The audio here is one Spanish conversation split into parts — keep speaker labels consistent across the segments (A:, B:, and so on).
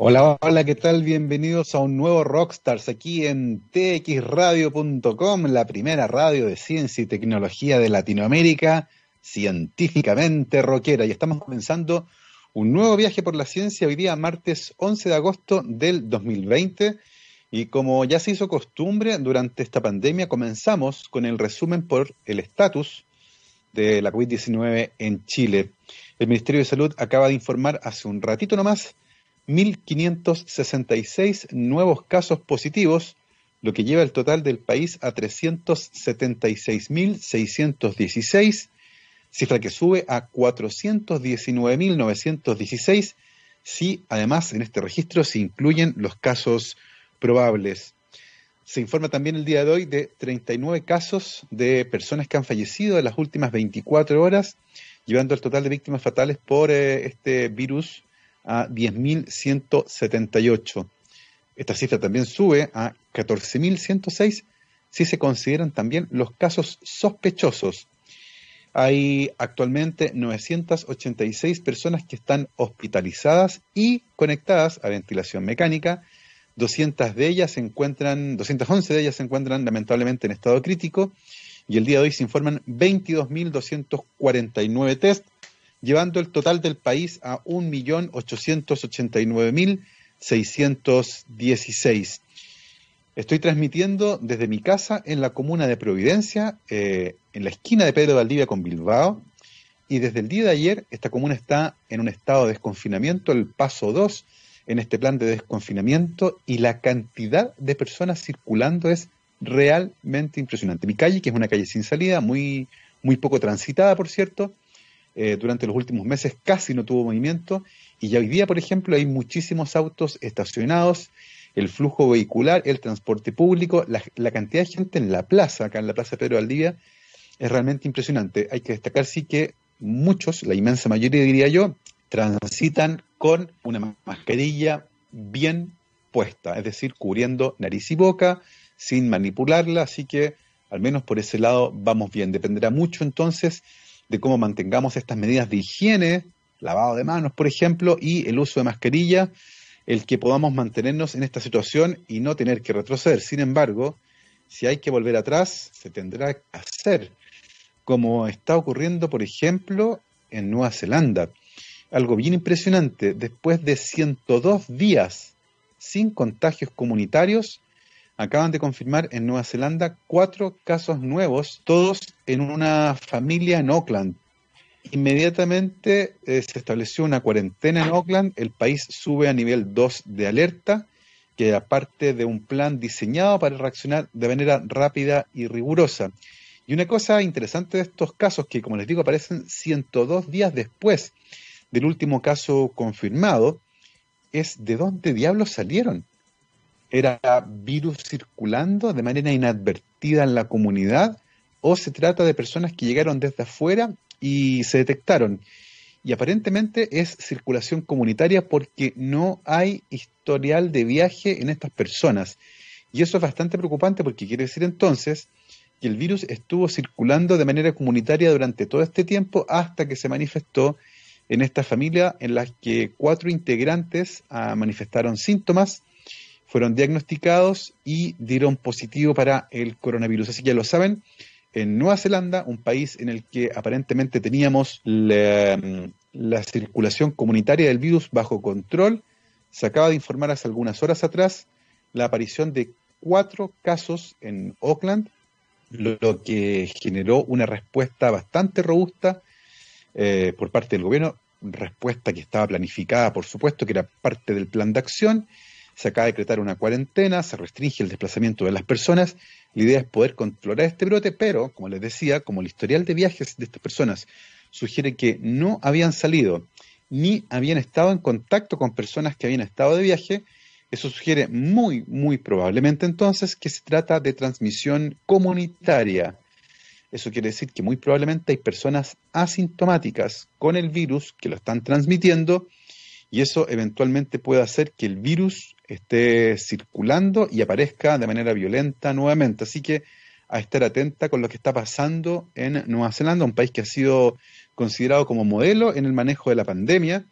A: Hola, hola, ¿qué tal? Bienvenidos a un nuevo Rockstars aquí en txradio.com, la primera radio de ciencia y tecnología de Latinoamérica, científicamente rockera. Y estamos comenzando un nuevo viaje por la ciencia hoy día, martes 11 de agosto del 2020. Y como ya se hizo costumbre durante esta pandemia, comenzamos con el resumen por el estatus de la COVID-19 en Chile. El Ministerio de Salud acaba de informar hace un ratito nomás 1.566 nuevos casos positivos, lo que lleva el total del país a 376.616, cifra que sube a 419.916 si además en este registro se incluyen los casos probables. Se informa también el día de hoy de 39 casos de personas que han fallecido en las últimas 24 horas, llevando el total de víctimas fatales por eh, este virus a 10.178. Esta cifra también sube a 14.106 si se consideran también los casos sospechosos. Hay actualmente 986 personas que están hospitalizadas y conectadas a ventilación mecánica. 200 de ellas se encuentran, 211 de ellas se encuentran lamentablemente en estado crítico y el día de hoy se informan 22.249 test llevando el total del país a 1.889.616. Estoy transmitiendo desde mi casa en la comuna de Providencia, eh, en la esquina de Pedro Valdivia con Bilbao, y desde el día de ayer esta comuna está en un estado de desconfinamiento, el paso 2 en este plan de desconfinamiento, y la cantidad de personas circulando es realmente impresionante. Mi calle, que es una calle sin salida, muy, muy poco transitada, por cierto, eh, durante los últimos meses casi no tuvo movimiento y ya hoy día, por ejemplo, hay muchísimos autos estacionados, el flujo vehicular, el transporte público, la, cantidad de gente en la plaza, acá en la Plaza Pedro Valdivia, es realmente impresionante. Hay que destacar sí que muchos, la inmensa mayoría diría yo, transitan con una mascarilla bien puesta, es decir, cubriendo nariz y boca, sin manipularla, así que al menos por ese lado vamos bien. Dependerá mucho entonces de cómo mantengamos estas medidas de higiene, lavado de manos, por ejemplo, y el uso de mascarilla, el que podamos mantenernos en esta situación y no tener que retroceder. Sin embargo, si hay que volver atrás, se tendrá que hacer, como está ocurriendo, por ejemplo, en Nueva Zelanda. Algo bien impresionante, después de 102 días sin contagios comunitarios, acaban de confirmar en Nueva Zelanda cuatro casos nuevos, todos en una familia en Auckland. Inmediatamente eh, se estableció una cuarentena en Auckland, el país sube a nivel 2 de alerta, que aparte de un plan diseñado para reaccionar de manera rápida y rigurosa. Y una cosa interesante de estos casos, que como les digo, aparecen 102 días después del último caso confirmado, es de dónde diablos salieron era virus circulando de manera inadvertida en la comunidad o se trata de personas que llegaron desde afuera y se detectaron. Y aparentemente es circulación comunitaria porque no hay historial de viaje en estas personas. Y eso es bastante preocupante porque quiere decir entonces que el virus estuvo circulando de manera comunitaria durante todo este tiempo hasta que se manifestó en esta familia en la que cuatro integrantes ah, manifestaron síntomas fueron diagnosticados y dieron positivo para el coronavirus. Así que ya lo saben, en Nueva Zelanda, un país en el que aparentemente teníamos la, circulación comunitaria del virus bajo control, se acaba de informar hace algunas horas atrás la aparición de cuatro casos en Auckland, lo, que generó una respuesta bastante robusta eh, por parte del gobierno, respuesta que estaba planificada, por supuesto, que era parte del plan de acción, se acaba de decretar una cuarentena, se restringe el desplazamiento de las personas. La idea es poder controlar este brote, pero, como les decía, como el historial de viajes de estas personas sugiere que no habían salido ni habían estado en contacto con personas que habían estado de viaje, eso sugiere muy, muy probablemente entonces que se trata de transmisión comunitaria. Eso quiere decir que muy probablemente hay personas asintomáticas con el virus que lo están transmitiendo y eso eventualmente puede hacer que el virus esté circulando y aparezca de manera violenta nuevamente. Así que a estar atenta con lo que está pasando en Nueva Zelanda, un país que ha sido considerado como modelo en el manejo de la pandemia,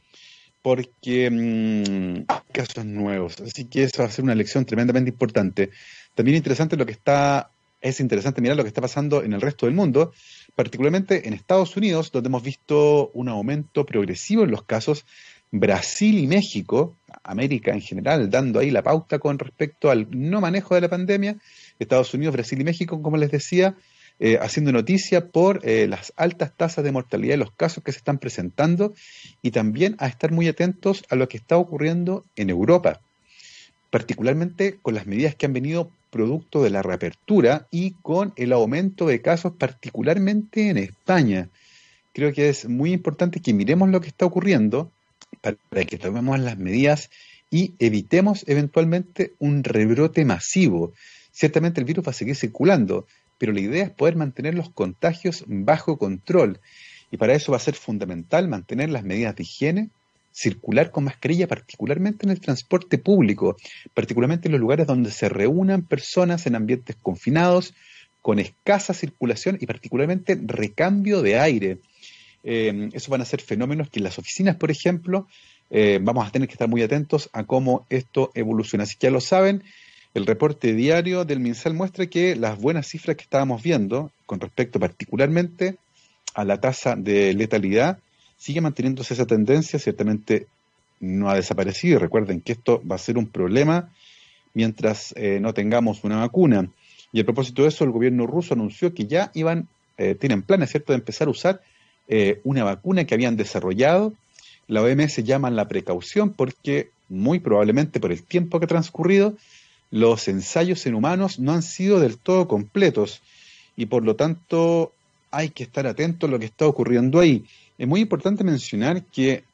A: porque mm, casos nuevos. Así que eso va a ser una lección tremendamente importante. También interesante lo que está, es interesante mirar lo que está pasando en el resto del mundo, particularmente en Estados Unidos, donde hemos visto un aumento progresivo en los casos. Brasil y México, América en general, dando ahí la pauta con respecto al no manejo de la pandemia. Estados Unidos, Brasil y México, como les decía, eh, haciendo noticia por eh, las altas tasas de mortalidad y los casos que se están presentando y también a estar muy atentos a lo que está ocurriendo en Europa, particularmente con las medidas que han venido producto de la reapertura y con el aumento de casos particularmente en España. Creo que es muy importante que miremos lo que está ocurriendo para que tomemos las medidas y evitemos eventualmente un rebrote masivo. Ciertamente el virus va a seguir circulando, pero la idea es poder mantener los contagios bajo control. Y para eso va a ser fundamental mantener las medidas de higiene, circular con mascarilla, particularmente en el transporte público, particularmente en los lugares donde se reúnan personas en ambientes confinados, con escasa circulación y particularmente recambio de aire. Eh, esos van a ser fenómenos que en las oficinas, por ejemplo, eh, vamos a tener que estar muy atentos a cómo esto evoluciona. Así que ya lo saben, el reporte diario del MinSal muestra que las buenas cifras que estábamos viendo, con respecto particularmente a la tasa de letalidad, sigue manteniéndose esa tendencia, ciertamente no ha desaparecido. Y recuerden que esto va a ser un problema mientras eh, no tengamos una vacuna. Y a propósito de eso, el gobierno ruso anunció que ya iban, eh, tienen planes, ¿cierto?, de empezar a usar eh, una vacuna que habían desarrollado. La OMS llama la precaución porque muy probablemente por el tiempo que ha transcurrido, los ensayos en humanos no han sido del todo completos y por lo tanto hay que estar atento a lo que está ocurriendo ahí. Es muy importante mencionar que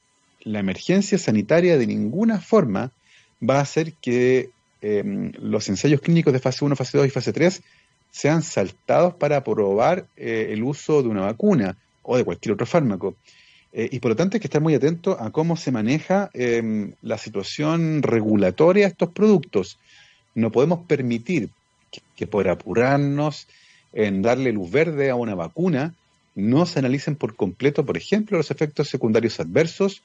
A: la emergencia sanitaria de ninguna forma va a hacer que em, los ensayos clínicos de fase 1, fase 2 y fase 3 sean saltados para probar eh, el uso de una vacuna o de cualquier otro fármaco. Eh, y por lo tanto hay que estar muy atento a cómo se maneja em, la situación regulatoria de estos productos. No podemos permitir que, por apurarnos en darle luz verde a una vacuna, no se analicen por completo, por ejemplo, los efectos secundarios adversos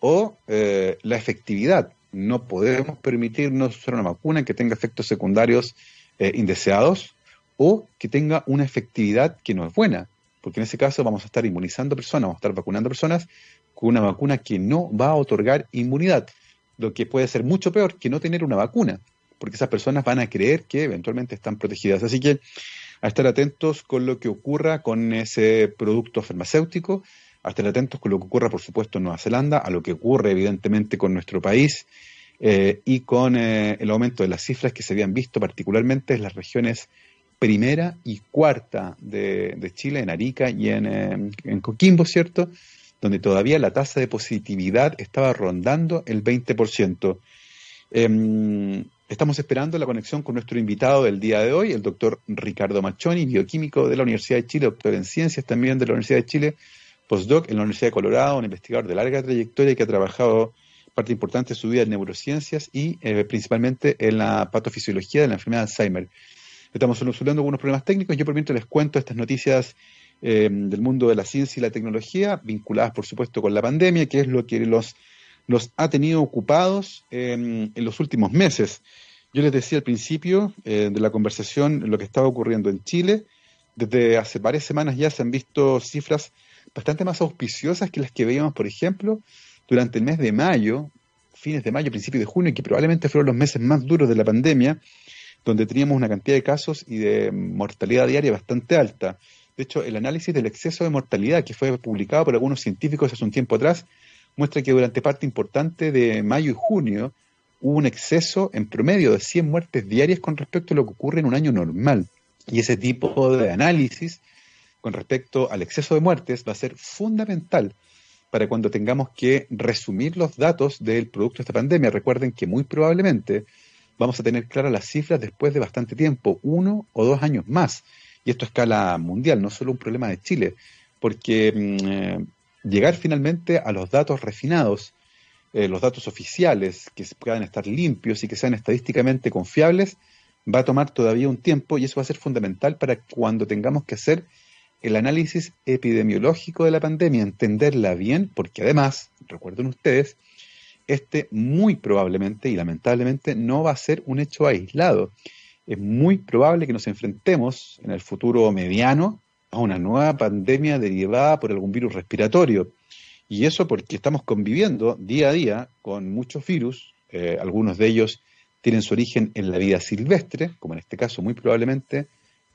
A: o eh, la efectividad. No podemos permitirnos usar una vacuna que tenga efectos secundarios eh, indeseados o que tenga una efectividad que no es buena, porque en ese caso vamos a estar inmunizando personas, vamos a estar vacunando personas con una vacuna que no va a otorgar inmunidad, lo que puede ser mucho peor que no tener una vacuna porque esas personas van a creer que eventualmente están protegidas. Así que a estar atentos con lo que ocurra con ese producto farmacéutico, a estar atentos con lo que ocurra, por supuesto, en Nueva Zelanda, a lo que ocurre, evidentemente, con nuestro país eh, y con eh, el aumento de las cifras que se habían visto, particularmente en las regiones primera y cuarta de, Chile, en Arica y en, eh, en Coquimbo, ¿cierto? Donde todavía la tasa de positividad estaba rondando el 20%. Estamos esperando la conexión con nuestro invitado del día de hoy, el doctor Ricardo Machoni, bioquímico de la Universidad de Chile, doctor en ciencias también de la Universidad de Chile, postdoc en la Universidad de Colorado, un investigador de larga trayectoria que ha trabajado parte importante de su vida en neurociencias y eh, principalmente en la patofisiología de la enfermedad de Alzheimer. Estamos solucionando algunos problemas técnicos. Yo por mientras les cuento estas noticias eh, del mundo de la ciencia y la tecnología, vinculadas por supuesto con la pandemia, que es lo que los los ha tenido ocupados en los últimos meses. Yo les decía al principio eh, de la conversación lo que estaba ocurriendo en Chile. Desde hace varias semanas ya se han visto cifras bastante más auspiciosas que las que veíamos, por ejemplo, durante el mes de mayo, fines de mayo, principios de junio, que probablemente fueron los meses más duros de la pandemia, donde teníamos una cantidad de casos y de mortalidad diaria bastante alta. De hecho, el análisis del exceso de mortalidad que fue publicado por algunos científicos hace un tiempo atrás muestra que durante parte importante de mayo y junio hubo un exceso en promedio de 100 muertes diarias con respecto a lo que ocurre en un año normal. Y ese tipo de análisis con respecto al exceso de muertes va a ser fundamental para cuando tengamos que resumir los datos del producto de esta pandemia. Recuerden que muy probablemente vamos a tener claras las cifras después de bastante tiempo, uno o dos años más. Y esto a escala mundial, no solo un problema de Chile, porque mm, eh, llegar finalmente a los datos refinados, eh, los datos oficiales, que puedan estar limpios y que sean estadísticamente confiables, va a tomar todavía un tiempo y eso va a ser fundamental para cuando tengamos que hacer el análisis epidemiológico de la pandemia, entenderla bien, porque además, recuerden ustedes, este muy probablemente y lamentablemente no va a ser un hecho aislado. Es muy probable que nos enfrentemos en el futuro mediano a una nueva pandemia derivada por algún virus respiratorio. Y eso porque estamos conviviendo día a día con muchos virus, eh, algunos de ellos tienen su origen en la vida silvestre, como en este caso muy probablemente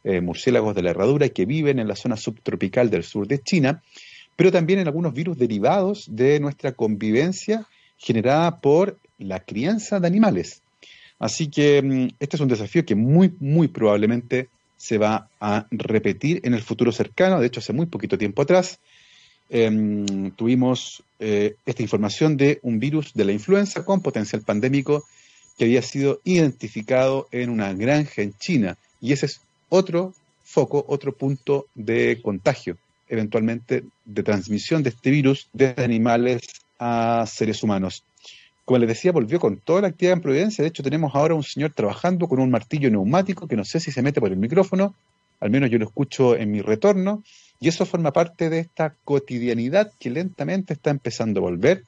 A: eh, murciélagos de la herradura que viven en la zona subtropical del sur de China, pero también en algunos virus derivados de nuestra convivencia generada por la crianza de animales. Así que mm, este es un desafío que muy, muy probablemente se va a repetir en el futuro cercano. De hecho, hace muy poquito tiempo atrás em, tuvimos eh, esta información de un virus de la influenza con potencial pandémico que había sido identificado en una granja en China. Y ese es otro foco, otro punto de contagio, eventualmente de transmisión de este virus desde animales a seres humanos. Como les decía, volvió con toda la actividad en Providencia. De hecho, tenemos ahora un señor trabajando con un martillo neumático que no sé si se mete por el micrófono, al menos yo lo escucho en mi retorno, y eso forma parte de esta cotidianidad que lentamente está empezando a volver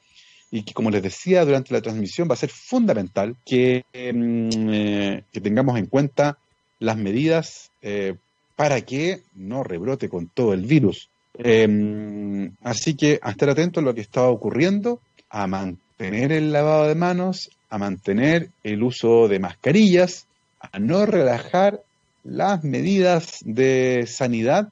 A: y que, como les decía durante la transmisión, va a ser fundamental que, mm, eh, tengamos en cuenta las medidas eh, para que no rebrote con todo el virus. Em, así que a estar atentos a lo que está ocurriendo, a mantener el lavado de manos, a mantener el uso de mascarillas, a no relajar las medidas de sanidad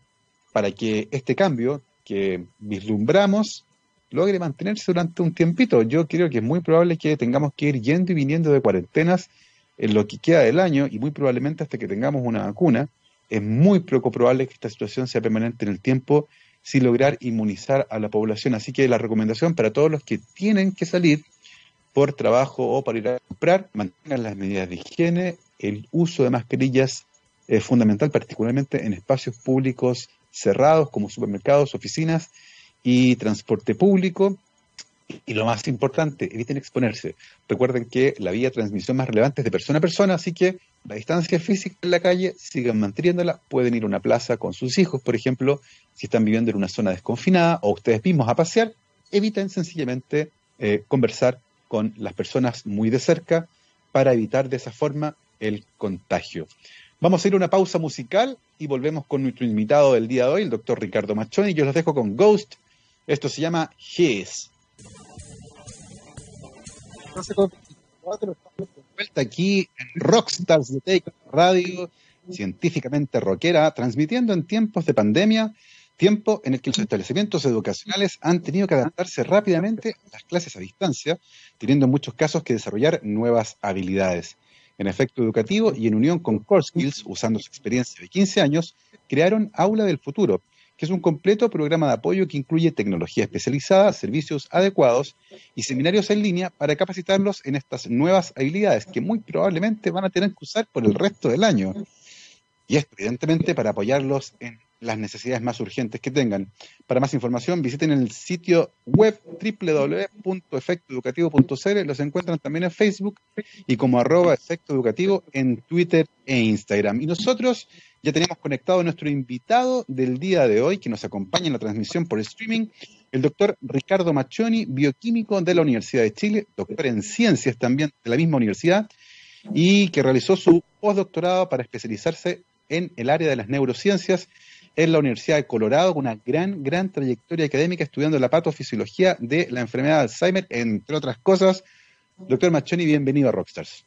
A: para que este cambio que vislumbramos logre mantenerse durante un tiempito. Yo creo que es muy probable que tengamos que ir yendo y viniendo de cuarentenas en lo que queda del año y muy probablemente hasta que tengamos una vacuna. Es muy poco probable que esta situación sea permanente en el tiempo sin lograr inmunizar a la población. Así que la recomendación para todos los que tienen que salir por trabajo o para ir a comprar, mantengan las medidas de higiene, el uso de mascarillas es fundamental, particularmente en espacios públicos cerrados como supermercados, oficinas y transporte público. Y lo más importante, eviten exponerse. Recuerden que la vía de transmisión más relevante es de persona a persona, así que la distancia física en la calle sigan manteniéndola. Pueden ir a una plaza con sus hijos, por ejemplo, si están viviendo en una zona desconfinada o ustedes mismos a pasear, eviten sencillamente eh, conversar con las personas muy de cerca para evitar de esa forma el contagio. Vamos a ir a una pausa musical y volvemos con nuestro invitado del día de hoy, el doctor Ricardo Machoni. Yo los dejo con Ghost. Esto se llama His. Vuelta aquí en Rockstars de Take Radio, científicamente rockera, transmitiendo en tiempos de pandemia tiempo en el que los establecimientos educacionales han tenido que adaptarse rápidamente a las clases a distancia, teniendo en muchos casos que desarrollar nuevas habilidades. En efecto educativo y en unión con Core Skills, usando su experiencia de 15 años, crearon Aula del Futuro, que es un completo programa de apoyo que incluye tecnología especializada, servicios adecuados y seminarios en línea para capacitarlos en estas nuevas habilidades que muy probablemente van a tener que usar por el resto del año. Y esto, evidentemente, para apoyarlos en las necesidades más urgentes que tengan. Para más información, visiten el sitio web www.efectoeducativo.cl. Los encuentran también en Facebook y como arroba efecto educativo en Twitter e Instagram. Y nosotros ya tenemos conectado a nuestro invitado del día de hoy, que nos acompaña en la transmisión por streaming, el doctor Ricardo Machoni, bioquímico de la Universidad de Chile, doctor en ciencias también de la misma universidad, y que realizó su postdoctorado para especializarse en el área de las neurociencias en la Universidad de Colorado, con una gran, gran trayectoria académica estudiando la patofisiología de la enfermedad de Alzheimer, entre otras cosas. Doctor Machoni, bienvenido a Rockstars.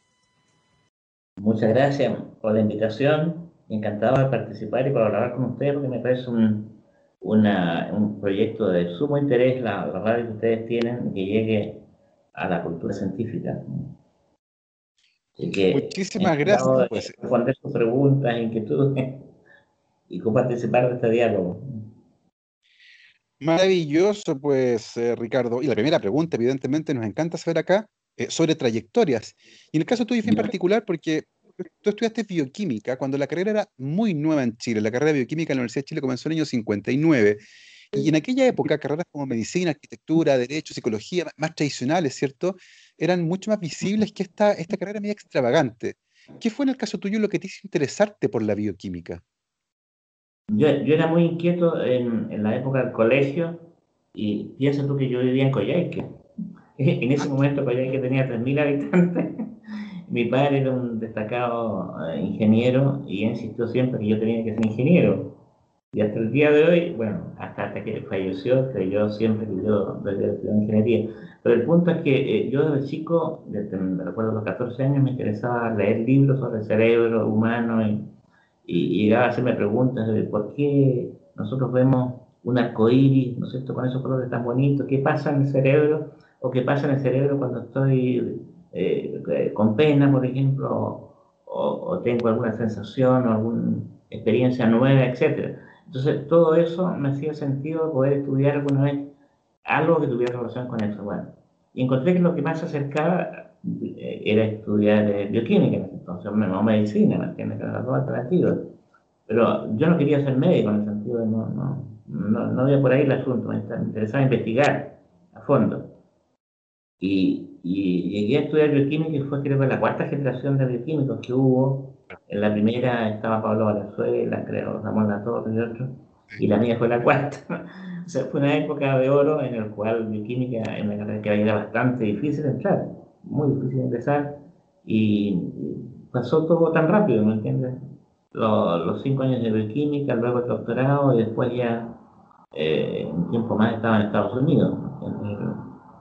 B: Muchas gracias por la invitación. Encantado de participar y colaborar con ustedes, porque me parece un, un proyecto de sumo interés, la, la radio que ustedes tienen, que llegue a la cultura científica.
A: Muchísimas gracias. Pues.
B: Responder sus preguntas, inquietudes y participar de este diálogo.
A: Maravilloso, pues, eh, Ricardo. Y la primera pregunta, evidentemente, nos encanta saber acá eh, sobre trayectorias. Y en el caso tuyo fue en particular porque tú estudiaste bioquímica cuando la carrera era muy nueva en Chile. La carrera de bioquímica en la Universidad de Chile comenzó en el año 59. Y en aquella época, carreras como medicina, arquitectura, derecho, psicología, más tradicionales, ¿cierto? Eran mucho más visibles que esta, esta carrera media extravagante. ¿Qué fue en el caso tuyo lo que te hizo interesarte por la bioquímica?
B: Yo, yo era muy inquieto en, en, la época del colegio y piensa tú que yo vivía en Coyhaique. en ese momento que tenía 3.000 habitantes, mi padre era un destacado eh, ingeniero y insistió siempre que yo tenía que ser ingeniero. Y hasta el día de hoy, bueno, hasta, hasta que falleció, creyó siempre que yo debía estudiar ingeniería. Pero el punto es que eh, yo desde chico, desde, me recuerdo los 14 años, me interesaba leer libros sobre el cerebro humano y, y, llegaba a hacerme preguntas de por qué nosotros vemos un arcoíris, ¿no es cierto?, con esos colores tan bonitos, ¿qué pasa en el cerebro? ¿O qué pasa en el cerebro cuando estoy eh, con pena, por ejemplo, o, tengo alguna sensación o alguna experiencia nueva, etc. Entonces, todo eso me hacía sentido poder estudiar alguna vez algo que tuviera relación con eso. Bueno, y encontré que lo que más se acercaba eh, era estudiar eh, bioquímica en ese no medicina, ¿me entiendes? Que. Pero yo no quería ser médico en el sentido de no, no, no, no había por ahí el asunto, me interesaba investigar a fondo. Y, y llegué a estudiar bioquímica y fue creo que la cuarta generación de bioquímicos que hubo. En la primera estaba Pablo Valenzuela, creo, Ramón Latorre y otros, y la mía fue la cuarta. o sea, fue una época de oro en la cual bioquímica en una carrera que era bastante difícil entrar, muy difícil empezar, y pasó todo tan rápido, ¿me entiendes? Los, cinco años de bioquímica, luego el doctorado, y después ya eh, un tiempo más estaba en Estados Unidos. En,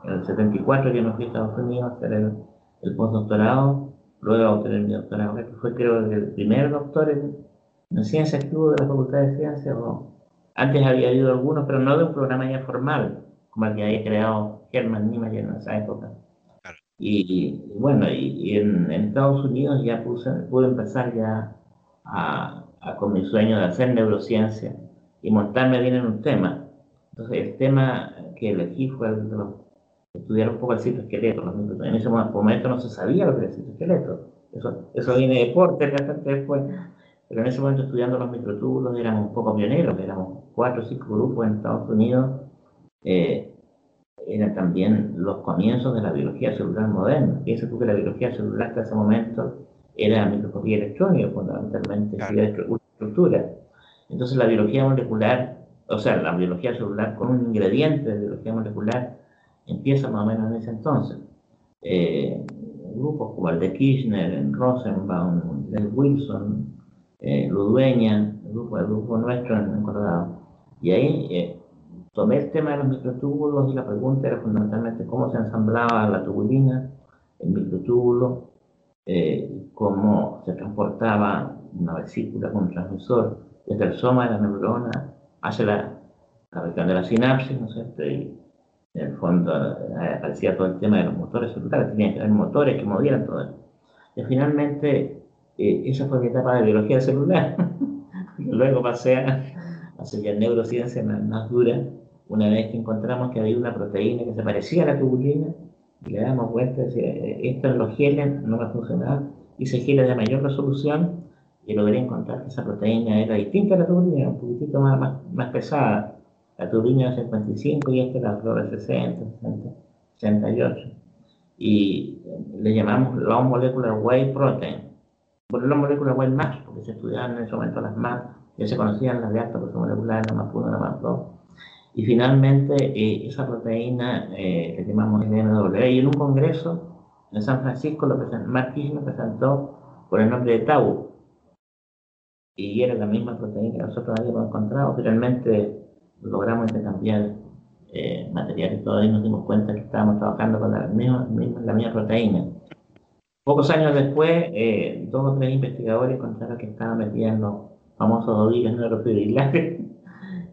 B: en el 74 yo me fui a Estados Unidos a hacer el, postdoctorado, luego a obtener mi doctorado, que fue creo el primer doctor en, ciencias que hubo de la Facultad de Ciencias, antes había habido algunos, pero no de un programa ya formal, como el que había creado Hermann Niemeyer en esa época. Y, bueno, y, en, Estados Unidos ya puse, pude empezar ya a, con mi sueño de hacer neurociencia y montarme bien en un tema. Entonces el tema que elegí fue estudiar un poco el citoesqueleto. En ese momento no se sabía lo que era el citoesqueleto. Eso, eso viene de Porter bastante después. Pero en ese momento estudiando los microtúbulos éramos un poco pioneros, éramos cuatro o cinco grupos en Estados Unidos. Eh, eran también los comienzos de la biología celular moderna. Piensa tú que la biología celular hasta ese momento era microscopía electrónica, fundamentalmente, claro. estructura. Entonces la biología molecular, o sea, la biología celular con un ingrediente de biología molecular empieza más o menos en ese entonces. Eh, grupos como el de Kirchner, Rosenbaum, Wilson, eh, Ludueña, el grupo, el grupo nuestro en, Colorado. Y ahí eh, tomé el tema de los microtúbulos y la pregunta era fundamentalmente cómo se ensamblaba la tubulina, el microtúbulo, eh, cómo se transportaba una vesícula con un transmisor desde el soma de la neurona hacia la, la región de la sinapsis, ¿no es cierto? Y, en el fondo eh, aparecía todo el tema de los motores celulares, tenía que haber motores que movieran todo eso. Y finalmente, eh, esa fue mi etapa de biología celular. Luego pasé a hacer ya neurociencia más, dura, una vez que encontramos que había una proteína que se parecía a la tubulina, y le damos vuelta, esto en los geles no va a funcionar, hice geles de mayor resolución, y logré encontrar que esa proteína era distinta a la tubulina, un poquitito más, más, más pesada la turbina de 55 y esta la flor de 60, 68. Y le llamamos Long Molecular Wave Protein. Por Long Molecular Wave MAP, porque se estudiaban en ese momento las MAP, ya se conocían las de alta presión molecular, la MAP 1, la MAP 2. Y finalmente eh, esa proteína eh, que llamamos NW. Y en un congreso en San Francisco, lo Mark lo presentó por el nombre de Tau. Y era la misma proteína que nosotros habíamos encontrado. Finalmente logramos intercambiar eh, materiales y y nos dimos cuenta que estábamos trabajando con la misma, la misma proteína. Pocos años después, eh, dos o tres investigadores encontraron que estaba metida en los famosos ovillos neurofibrilares.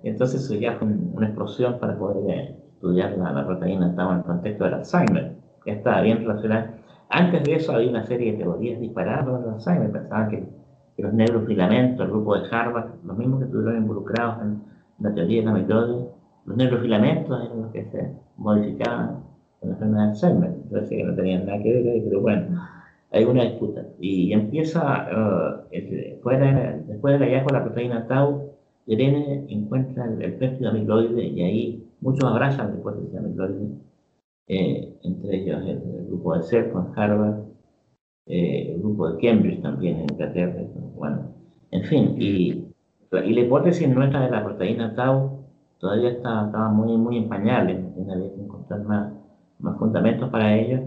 B: Entonces eso ya fue una explosión para poder eh, estudiar la, la, proteína, estaba en el contexto del Alzheimer, que estaba bien relacionada. Antes de eso había una serie de teorías disparadas sobre el Alzheimer, pensaban que, que los neurofilamentos, el grupo de Harvard, los mismos que estuvieron involucrados en la teoría de la mitosis, los neurofilamentos eran los que se modificaban con la enfermedad de Alzheimer. Decía que no tenían nada que ver, pero bueno, hay una disputa. Y empieza, uh, después, de, después del hallazgo de la proteína tau, Irene encuentra el, el péptido amiloide y ahí muchos abrazan la hipótesis amiloide, eh, entre ellos el, grupo de CERF en Harvard, eh, el grupo de Cambridge también en Inglaterra, bueno, en fin, y la hipótesis nuestra de la proteína tau todavía estaba, muy, muy en pañales, había que encontrar más, más fundamentos para ellos,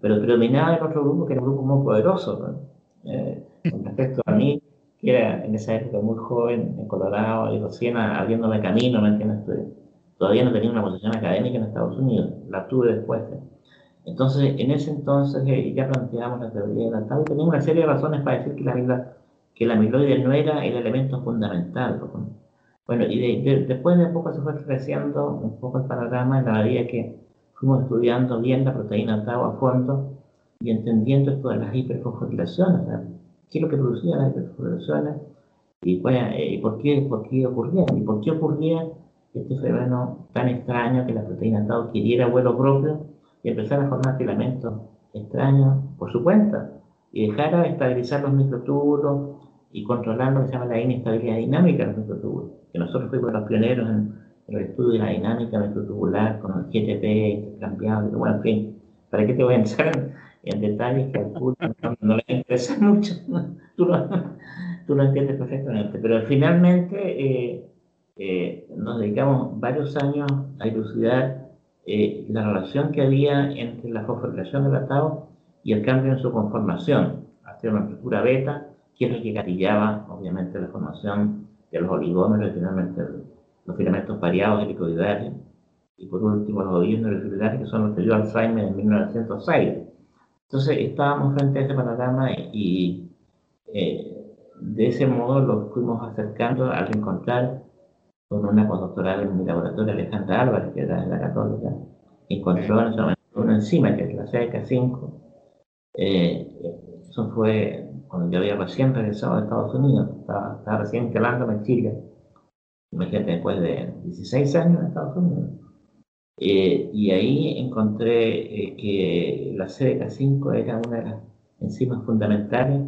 B: pero predominaba el otro grupo que era un grupo muy poderoso. Eh, con respecto a mí, que era en esa época muy joven, en Colorado, y recién abriéndome camino, ¿me entiendes? Todavía no tenía una posición académica en Estados Unidos, la tuve después. Entonces, en ese entonces eh, ya planteamos la teoría de la tabla y tenía una serie de razones para decir que la, que la amiloide no era el elemento fundamental. Bueno, y después de poco se fue creciendo un poco el panorama en la medida que fuimos estudiando bien la proteína tau a fondo y entendiendo esto de las hiperfosforilaciones, qué es lo que producían las hiperfosforilaciones y, eh, por, qué, por qué ocurrían, y por qué ocurría este fenómeno tan extraño que la proteína tau adquiriera vuelo propio y empezara a formar filamentos extraños por su cuenta y dejara de estabilizar los microtúbulos y controlar lo que se llama la inestabilidad dinámica de los microtúbulos, que nosotros fuimos los pioneros en, el estudio de la dinámica microtubular con el GTP intercambiable, bueno, en fin, ¿para qué te voy a entrar en, detalles que al público no, le interesa mucho? tú, lo, tú lo entiendes perfectamente, pero finalmente eh, eh, nos dedicamos varios años a elucidar eh, la relación que había entre la fosforilación del atado y el cambio en su conformación hacia una estructura beta, que es lo que gatillaba, obviamente, la formación de los oligómeros y finalmente los filamentos variados helicoidales, y por último los ovillos neurofibrilares, que son los que dio Alzheimer en 1906. Entonces estábamos frente a ese panorama y eh, de ese modo lo fuimos acercando al encontrar con una postdoctoral en mi laboratorio, Alejandra Álvarez, que era de la Católica, encontró en ese momento una enzima que es la CDK5. Eh, eso fue cuando yo había recién regresado a Estados Unidos, estaba, recién instalándome en Chile, imagínate, después de 16 años en Estados Unidos. Eh, y ahí encontré eh, que la CDK5 era una de las enzimas fundamentales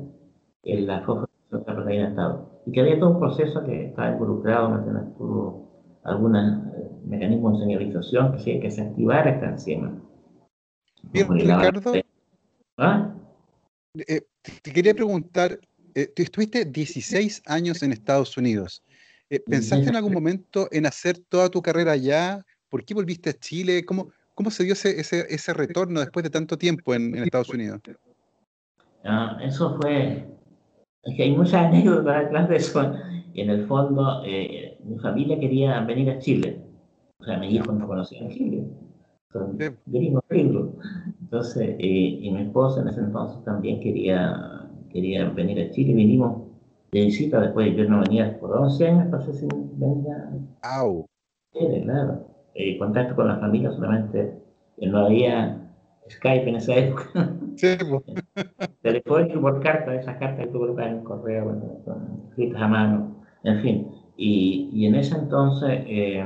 B: en la fosforilación de la proteína de Estado. Y que había todo un proceso que estaba involucrado, en algún eh, mecanismo de señalización que, que se activara esta enzima.
A: Bien, Ricardo. ¿Ah? te quería preguntar, tú estuviste 16 años en Estados Unidos. Eh, ¿Pensaste en algún momento en hacer toda tu carrera allá? ¿Por qué volviste a Chile? ¿Cómo, cómo se dio ese, ese, ese retorno después de tanto tiempo en, en Estados Unidos?
B: Ah, eso fue, es que hay muchas anécdotas detrás de eso. Y en el fondo, eh, mi familia quería venir a Chile. O sea, mis hijos no conocían Chile. Son gringos, Entonces, eh, y mi esposa en ese entonces también quería, quería venir a Chile. Vinimos de visita, después yo no venía por 11 años, entonces si venía.
A: ¡Au!
B: claro. Eh, contacto con la familia solamente, no había Skype en esa época. Sí, Telefónico por carta, esas cartas que tú colocas en el correo, bueno, escritas a mano, en fin. Y, y en ese entonces eh,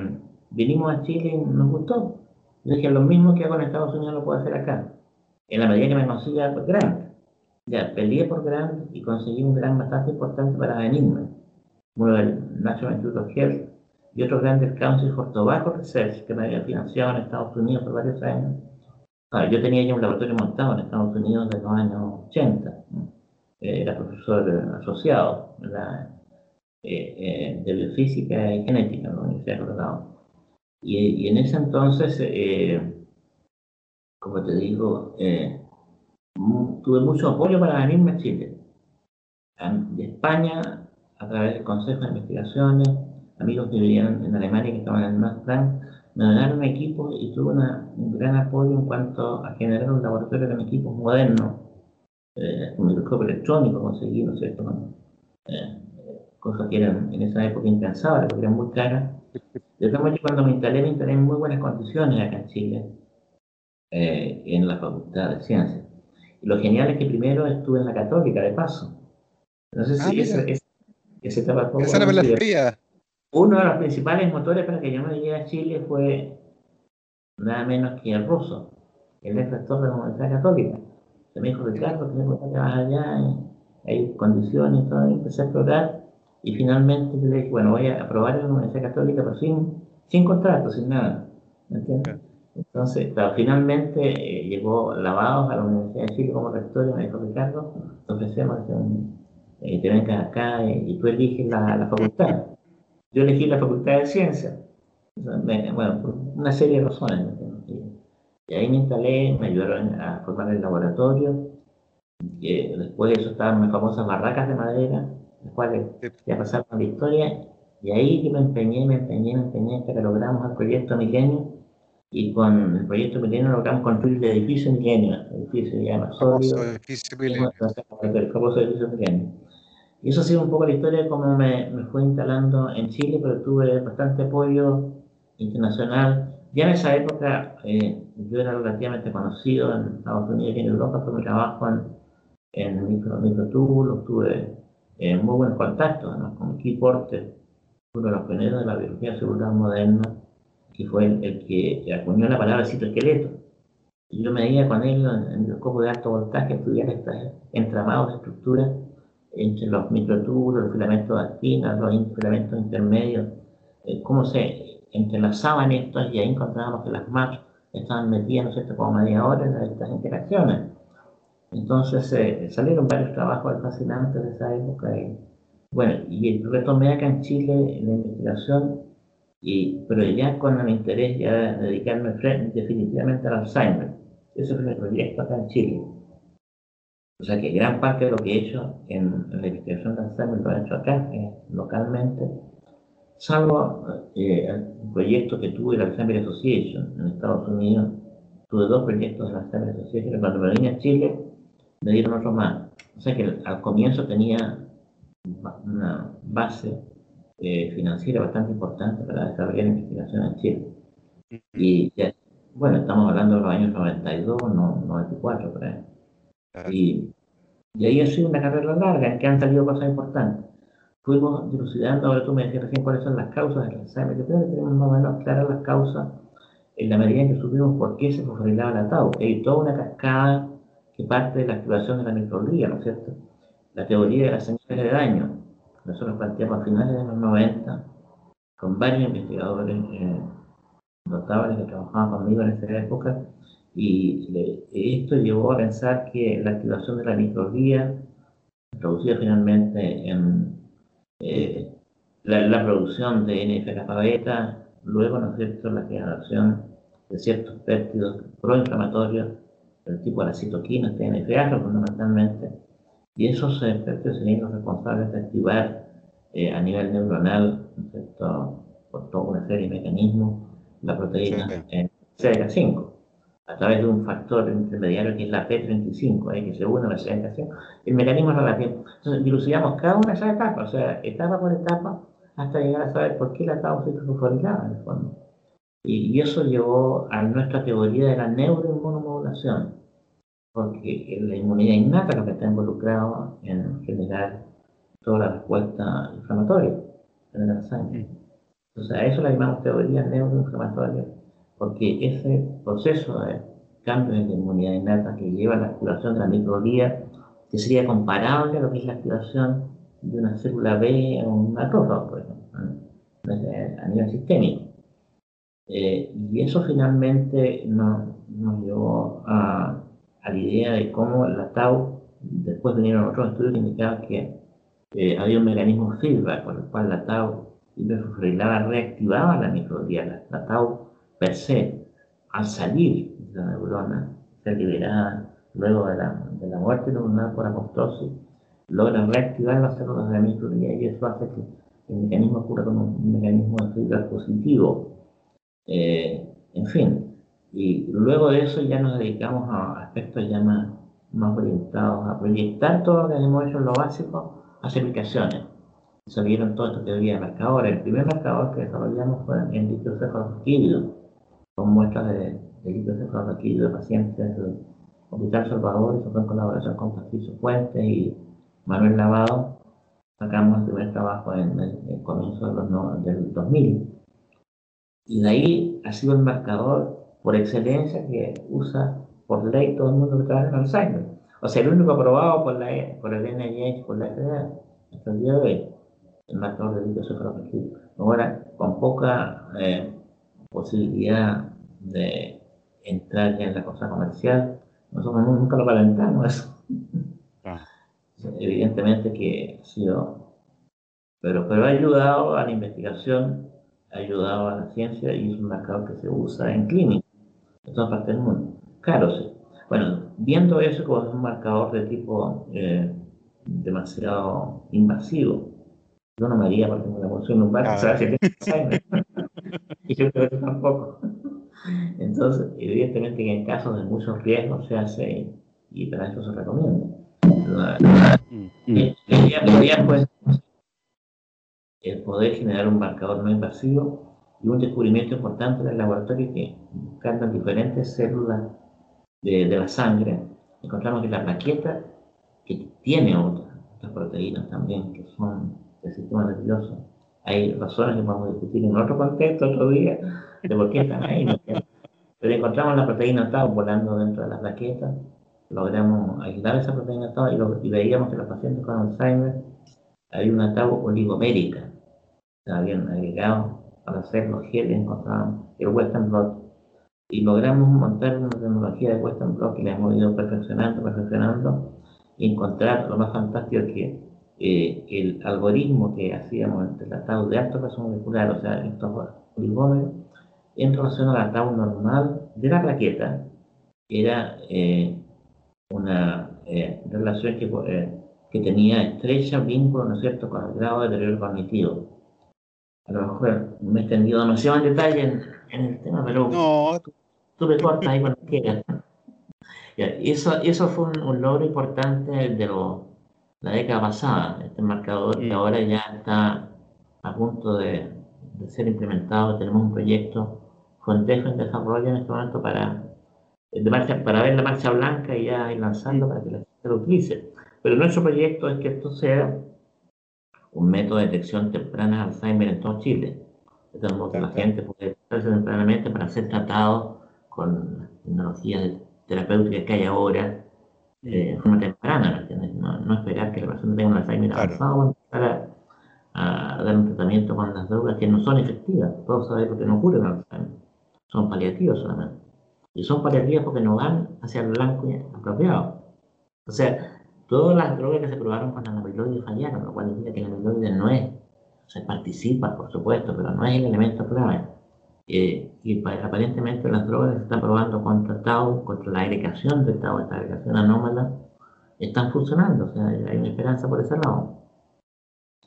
B: vinimos a Chile y nos gustó. Yo dije, lo mismo que hago en Estados Unidos lo puedo hacer acá. En la medida que me consiga pues, grande. Ya, peleé por gran y conseguí un gran bastante importante para venirme. Uno del National Institute of Health y otro grande el Council for Tobacco Research, que me había financiado en Estados Unidos por varios años. yo tenía ya un laboratorio montado en Estados Unidos desde los años 80. Eh, era profesor asociado eh, eh, de biofísica y genética en la Universidad de Colorado. Y, y en ese entonces, como te digo, tuve mucho apoyo para venirme a Chile. De España, a través del Consejo de Investigaciones, amigos que vivían en Alemania que estaban en el Max me donaron equipos y tuve un gran apoyo en cuanto a generar un laboratorio con equipos modernos, eh, un microscopio electrónico conseguí, ¿no es cierto? Eh, cosas que eran en esa época impensables, porque eran muy caras. De todas maneras, cuando me instalé, me instalé en muy buenas condiciones acá en Chile, eh, en la Facultad de Ciencias lo genial es que primero estuve en la Católica, de paso. No sé si esa, esa, etapa fue. Esa
A: la fría.
B: Uno de los principales motores para que yo me llegue a Chile fue nada menos que el ruso, el rector de la Universidad Católica. Se me dijo, Ricardo, tenemos que vas allá, hay condiciones todo, y empecé a explorar. Y finalmente le dije, bueno, voy a aprobar en la Universidad Católica, pero sin, sin contrato, sin nada. ¿Me entiendes? Entonces, finalmente eh, llegó Lavados a la Universidad de Chile como rector y me dijo, Ricardo, te ofrecemos que eh, te vengas acá y, tú eliges la, facultad. Yo elegí la facultad de ciencias. bueno, por una serie de razones. Y ahí me instalé, me ayudaron a formar el laboratorio. después de eso estaban mis famosas barracas de madera, las cuales ya pasaron la historia. Y ahí yo me empeñé, me empeñé, me empeñé hasta que logramos el proyecto Milenio. Y con el proyecto Milenio logramos construir el edificio Milenio, el edificio se llama Sólido. edificio Milenio. El famoso edificio Milenio. Y eso ha sido un poco la historia de cómo me, me fue instalando en Chile, pero tuve bastante apoyo internacional. Ya en esa época eh, yo era relativamente conocido en Estados Unidos y en Europa por mi trabajo en, en micro, tuve eh, muy buenos contactos con Keith Porter, uno de los pioneros de la biología celular moderna, que fue el, que acuñó la palabra citoesqueleto. Y yo me iba con él en, el copo de alto voltaje estudiar estos entramados de estructuras entre los microtúbulos, los filamentos de actina, los filamentos intermedios, eh, cómo se entrelazaban estos y ahí encontrábamos que las MAPS estaban metidas, ¿no cierto?, como media hora en estas interacciones. Entonces eh, salieron varios trabajos fascinantes de esa época. Y, bueno, y retomé acá en Chile la investigación, y, pero ya con el interés ya de dedicarme definitivamente al Alzheimer. Ese fue el proyecto acá en Chile. O sea que gran parte de lo que he hecho en, la investigación de Alzheimer lo he hecho acá, eh, localmente, salvo eh, un proyecto que tuve, la Alzheimer Association, en Estados Unidos. Tuve dos proyectos de la Alzheimer Association. Cuando me vine a Chile, me dieron otro más. O sea que al comienzo tenía una base eh, financiera bastante importante para desarrollar investigación en Chile. Y ya, bueno, estamos hablando de los años 92, no, 94, por ahí. Y, y ahí ha sido una carrera larga en que han salido cosas importantes. Fuimos dilucidando, ahora tú me decías recién cuáles son las causas del Alzheimer. Yo creo que tenemos más o menos claras las causas en la medida en que supimos por qué se fosforilaba la tau. Hay toda una cascada que parte de la activación de la microglía, ¿no es cierto? La teoría de las señales de daño. Nosotros planteamos a finales de los 90 con varios investigadores eh, notables que trabajaban conmigo en esa época y esto llevó a pensar que la activación de la microglía, traducida finalmente en eh, la, producción de NF-kappa beta, luego, ¿no es cierto?, la generación de ciertos péptidos proinflamatorios del tipo de la citoquina, TNF-alfa fundamentalmente, y esos péptidos serían los responsables de activar eh, a nivel neuronal, ¿no es cierto?, por toda una serie de mecanismos, la proteína CDK5 a través de un factor intermediario que es la P35, ¿eh? que se une a la sedentación, el mecanismo es relativo. Entonces, dilucidamos cada una de esas etapas, o sea, etapa por etapa, hasta llegar a saber por qué la causa es fosforilada, en el fondo. Y, eso llevó a nuestra teoría de la neuroinmunomodulación, porque la inmunidad innata es lo que está involucrado en generar toda la respuesta inflamatoria en el sangre. Entonces, a eso la llamamos teoría neuroinflamatoria porque ese proceso de cambio de inmunidad innata que lleva a la activación de la microglía, que sería comparable a lo que es la activación de una célula B o un macrófago, por ejemplo, a nivel sistémico. Eh, y eso finalmente nos, llevó a, la idea de cómo la tau, después vinieron otros estudios que indicaban que eh, había un mecanismo feedback por el cual la tau hiperfosforilada reactivaba la microglía. la tau per se, al salir de la neurona, ser liberada luego de la, de la muerte neuronal por apoptosis, logra reactivar las células de la microglía y eso hace que el mecanismo ocurra como un mecanismo de feedback positivo. Eh, en fin, y luego de eso ya nos dedicamos a aspectos ya más, más orientados a proyectar todo lo que hemos hecho en lo básico hacia aplicaciones. Salieron todas estas teorías de marcadores. El primer marcador que desarrollamos fue en dictocefalosquídeos con muestras de delitos de aquí de pacientes del Hospital Salvador, eso fue en colaboración con Patricio Fuentes y Manuel Lavado. Sacamos el primer trabajo en el, comienzo de los, del 2000. Y de ahí ha sido el marcador por excelencia que usa por ley todo el mundo que trabaja en Alzheimer. O sea, el único aprobado por, la, por el NIH, por la FDA, hasta el día de hoy, el marcador de. Ahora, con poca eh, posibilidad de entrar ya en la cosa comercial. Nosotros nunca lo calentamos eso. Ah. Evidentemente que ha sido, pero, pero ha ayudado a la investigación, ha ayudado a la ciencia y es un mercado que se usa en clínica. de todas partes del mundo. Claro, sí. Bueno, viendo eso como un marcador de tipo eh, demasiado invasivo, yo no me haría, por ejemplo, la emoción lumbar, ah. ¿sabes? yo creo que tampoco. Entonces, evidentemente que en casos de muchos riesgos se hace y para eso se recomienda. Mm, mm. La idea fue el poder generar un marcador no invasivo y un descubrimiento importante en el laboratorio que buscando diferentes células de, de, la sangre, encontramos que la plaqueta, que tiene otras, otras proteínas también que son del sistema nervioso, hay razones que vamos a discutir en otro contexto otro día de por qué están ahí. Pero encontramos la proteína tau volando dentro de la plaqueta, logramos aislar esa proteína tau y, veíamos que los pacientes con Alzheimer había una tau oligomérica, se habían agregado para hacer los geles, encontraban el Western blot y logramos montar una tecnología de Western blot que la hemos ido perfeccionando, perfeccionando y encontrar lo más fantástico que eh, el algoritmo que hacíamos entre la tau de alto peso molecular, o sea, estos oligómeros, en relación a la tau normal de la plaqueta, era eh, una eh, relación que, que, tenía estrecha vínculo, ¿no es cierto?, con el grado de deterioro cognitivo. A lo mejor me he extendido demasiado en detalle en, el tema, pero no. tú me cortas ahí cuando quieras. eso, eso fue un, logro importante de la década pasada, este marcador que ahora ya está a punto de, de ser implementado. Tenemos un proyecto Fondejo en desarrollo en este momento para, para ver la marcha blanca y ya ir lanzando para que la gente lo utilice. Pero nuestro proyecto es que esto sea un método de detección temprana de Alzheimer en todo Chile. De que la gente puede detectarse tempranamente para ser tratado con las tecnologías terapéuticas que hay ahora eh, de forma temprana, no, no, esperar que la persona tenga un Alzheimer avanzado para a, dar un tratamiento con las drogas que no son efectivas. Todos sabemos que no curan Alzheimer son paliativos solamente. Y son paliativos porque no van hacia el blanco apropiado. O sea, todas las drogas que se probaron con la amiloide fallaron, lo cual indica que la amiloide no es, se participa, por supuesto, pero no es el elemento clave. Eh, y aparentemente las drogas que se están probando contra Tau, contra la agregación de Tau, esta agregación anómala, están funcionando. O sea, hay una esperanza por ese lado.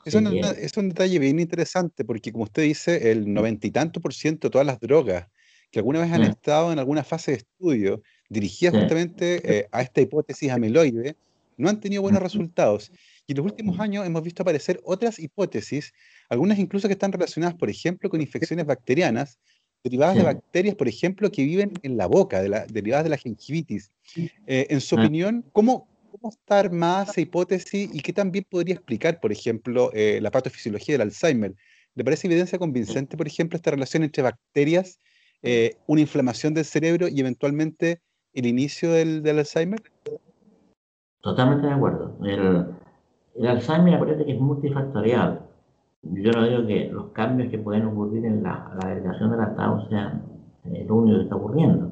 A: Es un, es un, detalle bien interesante porque, como usted dice, el noventa y tanto por ciento de todas las drogas que alguna vez han mm. estado en alguna fase de estudio dirigida justamente eh, a esta hipótesis amiloide, no han tenido buenos resultados. Y en los últimos años hemos visto aparecer otras hipótesis, algunas incluso que están relacionadas, por ejemplo, con infecciones bacterianas, derivadas de bacterias, por ejemplo, que viven en la boca, de la, derivadas de la gingivitis. Eh, en su ah. opinión, ¿cómo, ¿cómo está armada esa hipótesis y qué también podría explicar, por ejemplo, eh, la patofisiología del Alzheimer? ¿Le parece evidencia convincente, por ejemplo, esta relación entre bacterias eh, una inflamación del cerebro y eventualmente el inicio del, Alzheimer?
B: Totalmente de acuerdo. El, el Alzheimer parece que es multifactorial. Yo no digo que los cambios que pueden ocurrir en la, la agregación de la tau sean eh, lo único que está ocurriendo.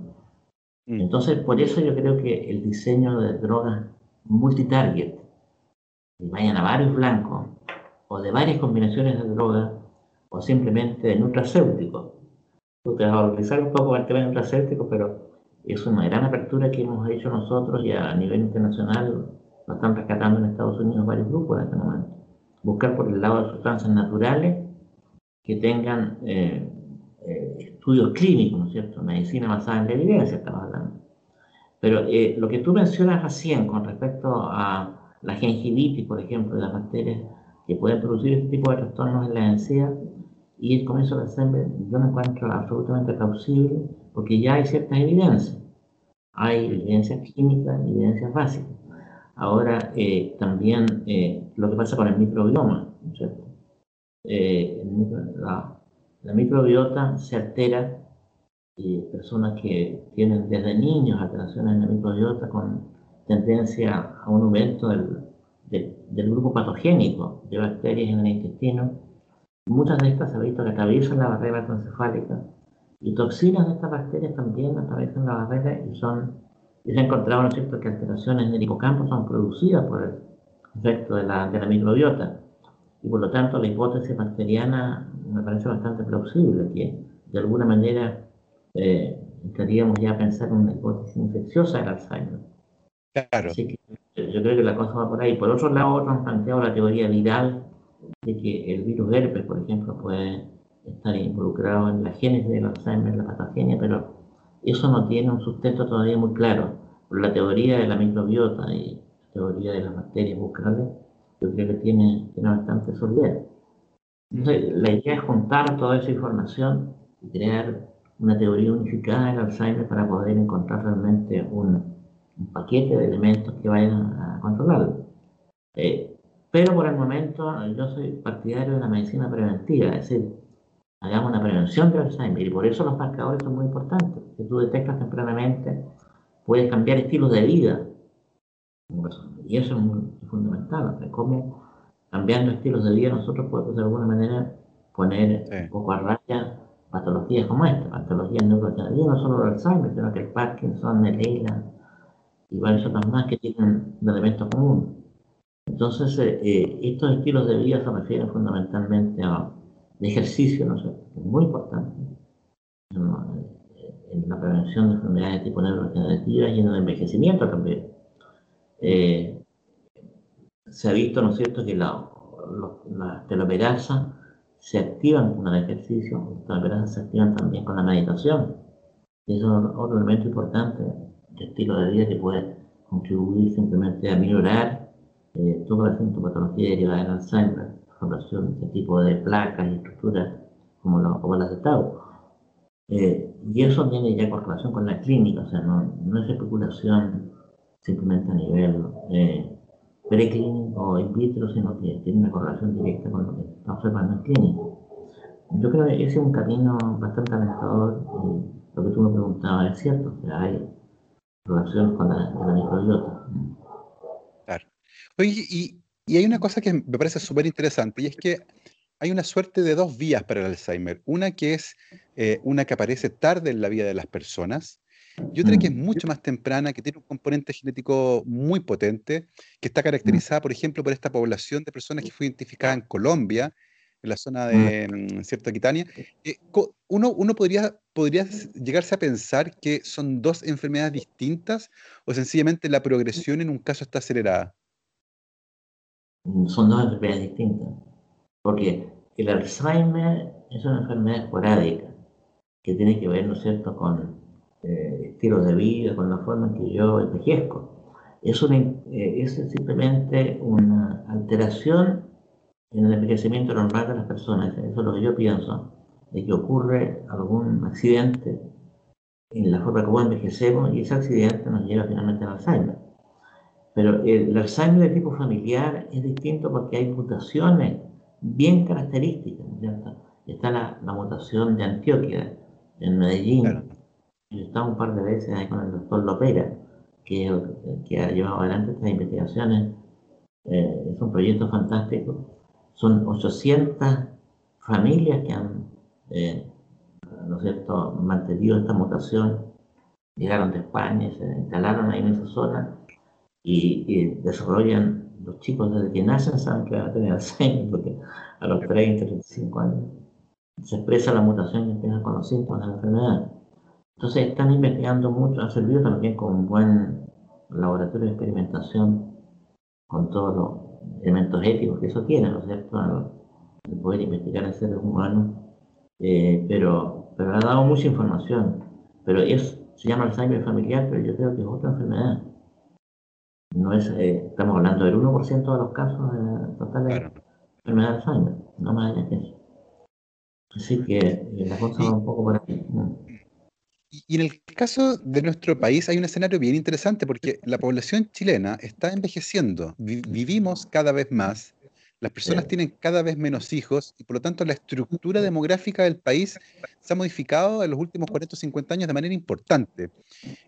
B: Mm. Entonces, por eso yo creo que el diseño de drogas multitarget, que vayan a varios blancos, o de varias combinaciones de drogas, o simplemente de nutracéuticos, organizar un poco el tema nutracéutico, pero es una gran apertura que hemos hecho nosotros y a nivel internacional lo están rescatando en Estados Unidos varios grupos en este momento. Buscar por el lado de sustancias naturales que tengan eh, eh, estudios clínicos, ¿no es cierto? Medicina basada en la evidencia, estamos hablando. Pero eh, lo que tú mencionas recién con respecto a la gingivitis, por ejemplo, de las bacterias que pueden producir este tipo de trastornos en la encía, y el comienzo de Alzheimer yo me encuentro absolutamente plausible porque ya hay ciertas evidencias. Hay evidencias químicas evidencias básicas. Ahora, eh, también eh, lo que pasa con el microbioma, ¿cierto? Eh, la, microbiota se altera y personas que tienen desde niños alteraciones en la microbiota con tendencia a un aumento del, del grupo patogénico de bacterias en el intestino, Muchas de estas se ha visto que atraviesan la barrera encefálica y toxinas de estas bacterias también atraviesan la barrera y son y se ha encontrado ¿no cierto? que alteraciones en el hipocampo son producidas por el efecto de la, de la microbiota y por lo tanto la hipótesis bacteriana me parece bastante plausible que de alguna manera eh, entraríamos ya a pensar en una hipótesis infecciosa del Alzheimer.
A: Claro.
B: Así que yo creo que la cosa va por ahí. Por otro lado, otros han planteado la teoría viral de que el virus herpes, por ejemplo, puede estar involucrado en la génesis del Alzheimer, la patogenia, pero eso no tiene un sustento todavía muy claro. Por la teoría de la microbiota y la teoría de las bacterias bucales, yo creo que tiene, tiene bastante solidez. Entonces, la idea es juntar toda esa información y crear una teoría unificada del Alzheimer para poder encontrar realmente un, un paquete de elementos que vayan a controlarlo. Eh, pero por el momento yo soy partidario de la medicina preventiva, es decir, hagamos una prevención del Alzheimer y por eso los marcadores son muy importantes. Si tú detectas tempranamente, puedes cambiar estilos de vida. Y eso es muy fundamental. cómo cambiando estilos de vida nosotros podemos de alguna manera poner un poco a raya patologías como esta, patologías neurodegenerativas, no solo el Alzheimer, sino que el Parkinson, el ELA y varios otros más que tienen un elemento común. Entonces, eh, eh, estos estilos de vida se refieren fundamentalmente a ejercicio, ¿no sé, es muy importante en, la prevención de enfermedades de tipo neurodegenerativas y en el envejecimiento también. Eh, se ha visto, ¿no cierto?, que la, la telomerasa se activan con el ejercicio, las telomerasas se activan también con la meditación. Y eso es otro elemento importante de estilo de vida que puede contribuir simplemente a minorar eh, toda la sintomatología derivada del Alzheimer, formación de tipo de placas y estructuras como, lo, las de Tau. Eh, y eso tiene ya correlación con la clínica, o sea, no, no es especulación simplemente a nivel eh, preclínico o in vitro, sino que tiene una correlación directa con lo que está observando en clínico. Yo creo que ese es un camino bastante alentador y lo que tú me preguntabas es cierto, que hay relación con la, con la microbiota.
A: Claro. Oye, y, y hay una cosa que me parece súper interesante y es que hay una suerte de dos vías para el Alzheimer. Una que es eh, una que aparece tarde en la vida de las personas y otra que es mm. mucho más temprana, que tiene un componente genético muy potente, que está caracterizada, por ejemplo, por esta población de personas que fue identificada en Colombia, en la zona mm. de mm, cierta Aquitania. Eh, uno, uno podría, podría llegarse a pensar que son dos enfermedades distintas o sencillamente la progresión en un caso está acelerada.
B: Son dos enfermedades distintas, porque el Alzheimer es una enfermedad esporádica que tiene que ver, ¿no es cierto?, con eh, estilos de vida, con la forma en que yo envejezco. Es, una, eh, es simplemente una alteración en el envejecimiento normal de las personas. Eso es lo que yo pienso, de que ocurre algún accidente en la forma como envejecemos y ese accidente nos lleva finalmente al Alzheimer. Pero el Alzheimer de tipo familiar es distinto porque hay mutaciones bien características. Está la, mutación de Antioquia, en Medellín. He estado un par de veces ahí con el doctor Lopera, que, que ha llevado adelante estas investigaciones. Eh, es un proyecto fantástico. Son 800 familias que han, eh, ¿no es cierto?, mantenido esta mutación. Llegaron de España, se instalaron ahí en esa zona y, desarrollan, los chicos desde que nacen saben que van a tener Alzheimer, porque a los 30, 35 años se expresa la mutación que empieza con los síntomas de la enfermedad. Entonces están investigando mucho, han servido también como un buen laboratorio de experimentación con todos los elementos éticos que eso tiene, ¿no es cierto? El poder investigar en seres humanos, eh, pero, pero ha dado mucha información. Pero es, se llama Alzheimer familiar, pero yo creo que es otra enfermedad. No es, eh, estamos hablando del 1% de los casos de totales de enfermedad de Alzheimer, no más allá que eso. Así que eh, la cosa va un poco por aquí.
A: Y en el caso de nuestro país hay un escenario bien interesante porque la población chilena está envejeciendo, vivimos cada vez más, las personas tienen cada vez menos hijos y por lo tanto la estructura demográfica del país se ha modificado en los últimos 40 o 50 años de manera importante.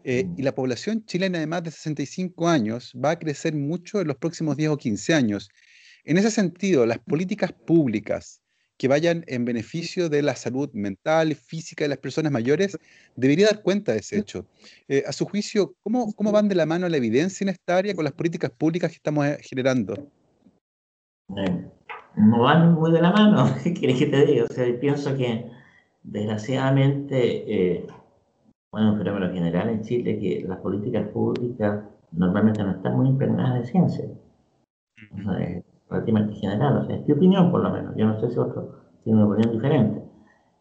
A: Eh, y la población chilena de más de 65 años va a crecer mucho en los próximos 10 o 15 años. En ese sentido, las políticas públicas que vayan en beneficio de la salud mental, física de las personas mayores, debería dar cuenta de ese hecho. Eh, a su juicio, ¿cómo, ¿cómo van de la mano la evidencia en esta área con las políticas públicas que estamos eh, generando?
B: No van muy de la mano, ¿qué quieres que te diga? O sea, pienso que desgraciadamente eh, bueno, un fenómeno general en Chile que las políticas públicas normalmente no están muy impregnadas de ciencia. O sea, es relativamente general, o sea, es mi opinión por lo menos. Yo no sé si otro tiene una opinión diferente.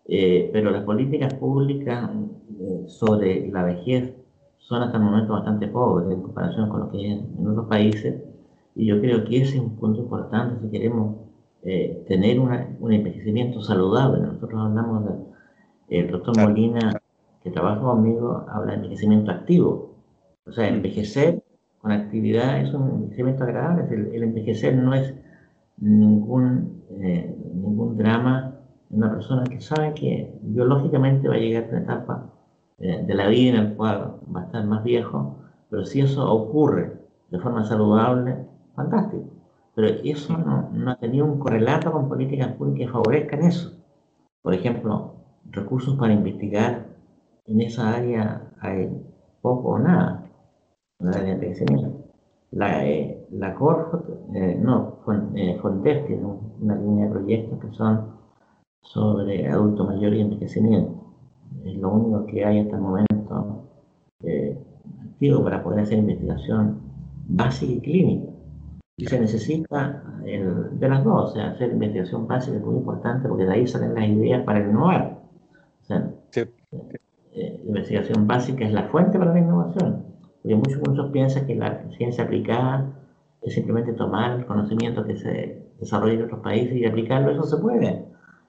B: Eh, pero las políticas públicas eh, sobre la vejez son hasta el momento bastante pobres en comparación con lo que es en otros países. Y yo creo que ese es un punto importante si queremos eh, tener un envejecimiento saludable. Nosotros hablamos de, el doctor Molina, que trabaja conmigo, habla de envejecimiento activo. O sea, envejecer con actividad es un envejecimiento agradable. El, envejecer no es ningún, eh, ningún drama una persona que sabe que biológicamente va a llegar a una etapa eh, de la vida en la cual va a estar más viejo, pero si eso ocurre de forma saludable, fantástico. Pero eso no, no tenido un correlato con políticas públicas que favorezcan eso. Por ejemplo, recursos para investigar en esa área hay poco o nada, en área de. La, eh, la eh, no, Fontes tiene una línea de proyectos que son sobre adulto mayor y envejecimiento. Es lo único que hay hasta el momento eh, activo para poder hacer investigación básica y clínica. Y se necesita de las dos, o sea, hacer investigación básica es muy importante porque de ahí salen las ideas para innovar. O sea, eh, la investigación básica es la fuente para la innovación. Porque muchos, muchos piensan que la ciencia aplicada es simplemente tomar el conocimiento que se desarrolla en otros países y aplicarlo, eso se puede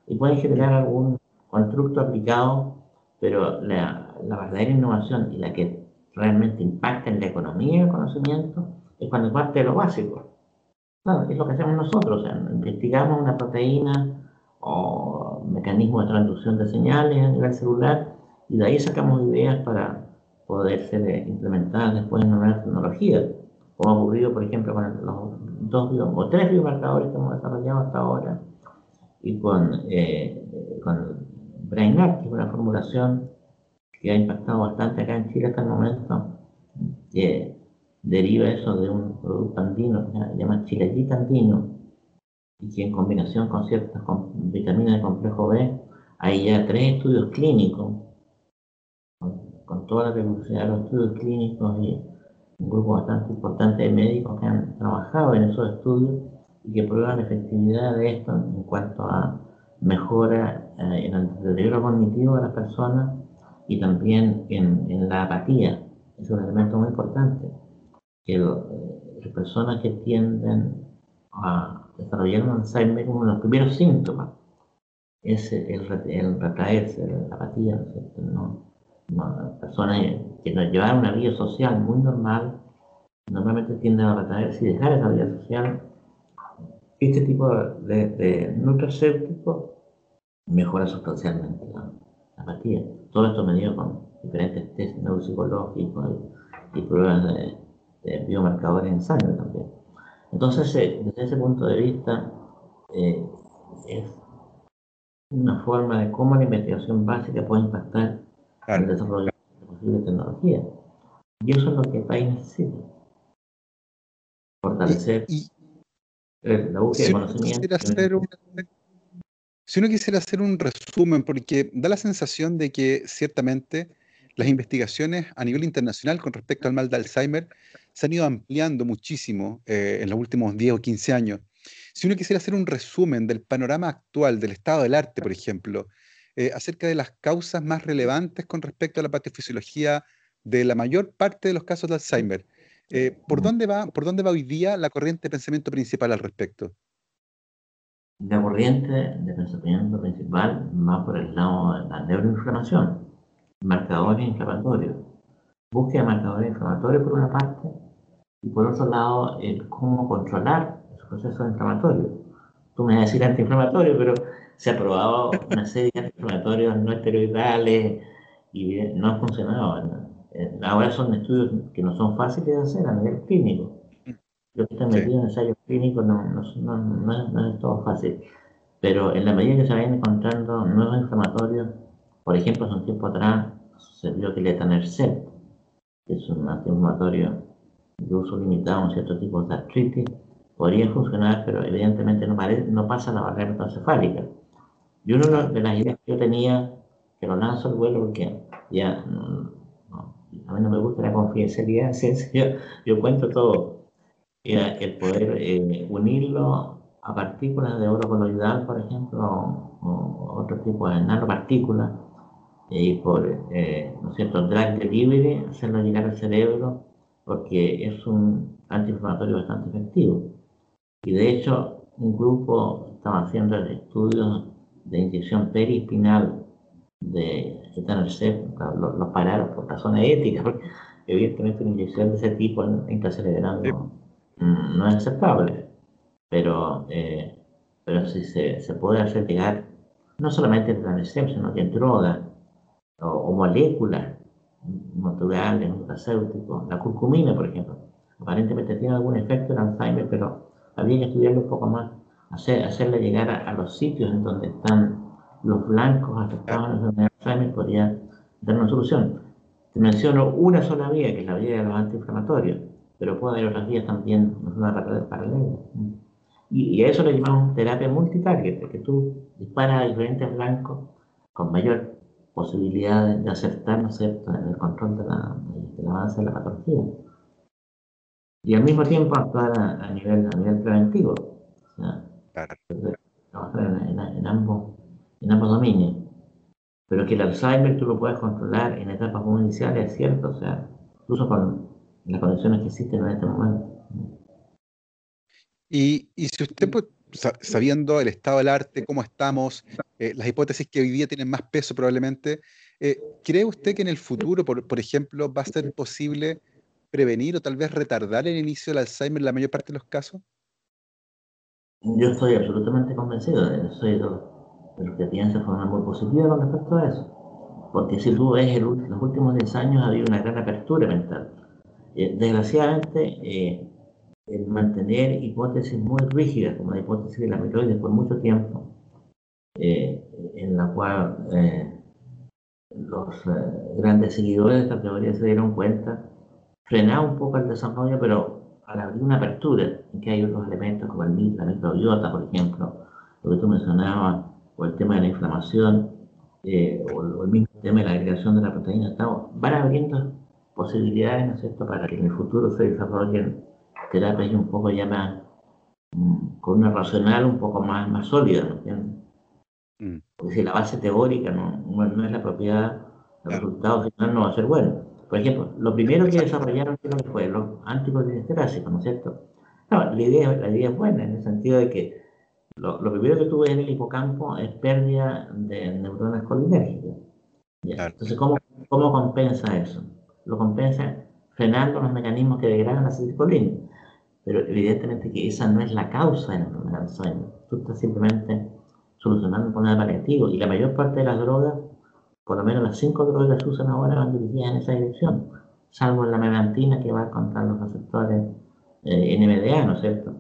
B: y pueden generar algún constructo aplicado, pero la, verdadera innovación y la que realmente impacta en la economía del conocimiento es cuando parte de lo básico. Es lo que hacemos nosotros, investigamos una proteína o mecanismo de transducción de señales a nivel celular y de ahí sacamos ideas para poder ser implementadas después en nuevas tecnologías, como ha ocurrido, por ejemplo, con los dos o tres biomarcadores que hemos desarrollado hasta ahora, y con, eh, con BrainArt, que es una formulación que ha impactado bastante acá en Chile hasta el momento, deriva eso de un producto andino que se llama chilayita andino, y que en combinación con ciertas vitaminas del complejo B, hay ya tres estudios clínicos, con, toda la velocidad de los estudios clínicos y un grupo bastante importante de médicos que han trabajado en esos estudios y que prueban la efectividad de esto en cuanto a mejora eh, en el deterioro cognitivo de las personas y también en, la apatía. Es un elemento muy importante. Que eh, las personas que tienden a desarrollar un Alzheimer como los primeros síntomas es el, el retraerse, la apatía, ¿no? personas que nos llevan una vida social muy normal, normalmente tienden a retraerse y dejar esa vida social este tipo de, de nutracéuticos mejora sustancialmente la, apatía. Todo esto medido con diferentes test neuropsicológicos y, pruebas de, biomarcadores en sangre también. Entonces, eh, desde ese punto de vista, eh, es una forma de cómo la investigación básica puede impactar en el desarrollo de posibles tecnologías. Y eso es lo que el país necesita. Fortalecer
A: eh, si uno, quisiera hacer un resumen, porque da la sensación de que ciertamente las investigaciones a nivel internacional con respecto al mal de Alzheimer se han ido ampliando muchísimo eh, en los últimos 10 o 15 años. Si uno quisiera hacer un resumen del panorama actual del estado del arte, por ejemplo, eh, acerca de las causas más relevantes con respecto a la patofisiología de la mayor parte de los casos de Alzheimer, eh, ¿por, dónde va, ¿Por dónde va hoy día la corriente de pensamiento principal al respecto?
B: La corriente de pensamiento principal va por el lado de la neuroinflamación, marcadores inflamatorios. Búsqueda de marcadores inflamatorios por una parte y por otro lado el cómo controlar esos procesos inflamatorios. Tú me vas a decir antiinflamatorio, pero se ha probado una serie de antiinflamatorios no esteroidales y no ha funcionado. Eh, ahora son estudios que no son fáciles de hacer a nivel clínico. Los que están metidos en ensayos clínicos no, no, no, es, todo fácil. Pero en la medida que se vayan encontrando nuevos inflamatorios, por ejemplo, hace un tiempo atrás vio que el etanercept, que es un antiinflamatorio de uso limitado en ciertos tipos de artritis, podría funcionar, pero evidentemente no, pasa la barrera encefálica. Y una de las ideas que yo tenía que lo lanzo al vuelo porque ya a mí no me gusta la confidencialidad, yo, yo cuento todo. Era el poder eh, unirlo a partículas de oro coloidal, por ejemplo, o, otro tipo de nanopartículas, y por, eh, ¿no es cierto?, drag delivery, hacerlo llegar al cerebro, porque es un antiinflamatorio bastante efectivo. Y de hecho, un grupo estaba haciendo estudios de inyección perispinal de etanercept, lo, lo, pararon por razones éticas, porque evidentemente una inyección de ese tipo en, en no, no, es aceptable. Pero, eh, pero si se, se, puede hacer llegar no solamente etanercept, sino que en drogas o, o moléculas naturales, nutracéuticos, la curcumina, por ejemplo, aparentemente tiene algún efecto en Alzheimer, pero habría que estudiarlo un poco más, hacer, hacerle llegar a, los sitios en donde están los blancos afectados en Alzheimer podría dar una solución. Te menciono una sola vía, que es la vía de los antiinflamatorios, pero puede haber otras vías también, una paralela. Y, y, a eso le llamamos terapia multitarget, que tú disparas a diferentes blancos con mayor posibilidad de, acertar, ¿no en el control de la, del avance de la patología y al mismo tiempo actuar a, nivel, a nivel preventivo. O sea, trabajar en, ambos, en ambos dominios. Pero que el Alzheimer tú lo puedes controlar en etapas muy iniciales, es cierto, o sea, incluso con las condiciones que existen en este momento.
A: Y, y si usted, sabiendo el estado del arte, cómo estamos, eh, las hipótesis que hoy día tienen más peso probablemente, eh, ¿cree usted que en el futuro, por, por ejemplo, va a ser posible prevenir o tal vez retardar el inicio del Alzheimer en la mayor parte de los casos?
B: Yo estoy absolutamente convencido, de, soy de los, que piensan de forma muy positiva con respecto a eso. Porque si tú ves los últimos 10 años ha habido una gran apertura mental. Eh, desgraciadamente, eh, el mantener hipótesis muy rígidas, como la hipótesis de la amiloides por mucho tiempo, eh, en la cual los grandes seguidores de esta teoría se dieron cuenta frenaba un poco el desarrollo, pero al abrir una apertura en que hay otros elementos como el, la microbiota, por ejemplo, lo que tú mencionabas, o el tema de la inflamación, eh, o, el mismo tema de la agregación de la proteína, van abriendo posibilidades, ¿no es cierto?, para que en el futuro se desarrollen terapias un poco ya más, mm, con una racional un poco más, más sólida, ¿no entiendes? Mm. Porque si la base teórica no, no, es la propiedad, el resultado final no va a ser bueno. Por ejemplo, lo primero que desarrollaron fue los anticolinesterácicos, ¿no es cierto? No, la idea, la idea es buena en el sentido de que lo, primero que tuve en el hipocampo es pérdida de neuronas colinérgicas. Entonces, ¿cómo, ¿cómo compensa eso? Lo compensa frenando los mecanismos que degradan la acetilcolina. Pero evidentemente que esa no es la causa de la Alzheimer. Tú estás simplemente solucionando un problema paliativo y la mayor parte de las drogas por lo menos las cinco drogas que usan ahora van dirigidas en esa dirección, salvo la melantina que va contra los receptores eh, NMDA, ¿no es cierto?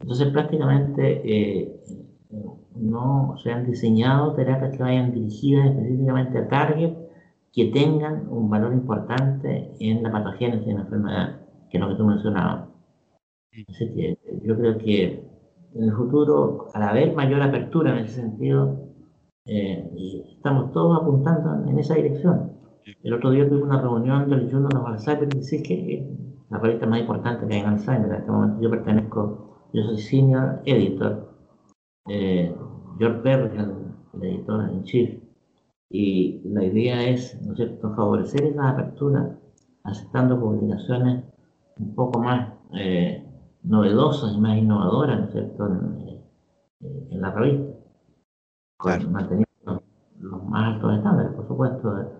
B: Entonces prácticamente eh, no se han diseñado terapias que vayan dirigidas específicamente a target que tengan un valor importante en la patogénesis de la enfermedad, que es lo que tú mencionabas. Así que yo creo que en el futuro, al haber mayor apertura en ese sentido, eh, estamos todos apuntando en esa dirección. El otro día tuve una reunión del Journal of Alzheimer y decís que la revista más importante que hay en Alzheimer. En este momento yo pertenezco, yo soy senior editor. Eh, George es el, editor en chief. Y la idea es, ¿no es cierto?, favorecer esa apertura aceptando publicaciones un poco más eh, novedosas y más innovadoras, ¿no es cierto?, en la revista manteniendo los más altos estándares, por supuesto.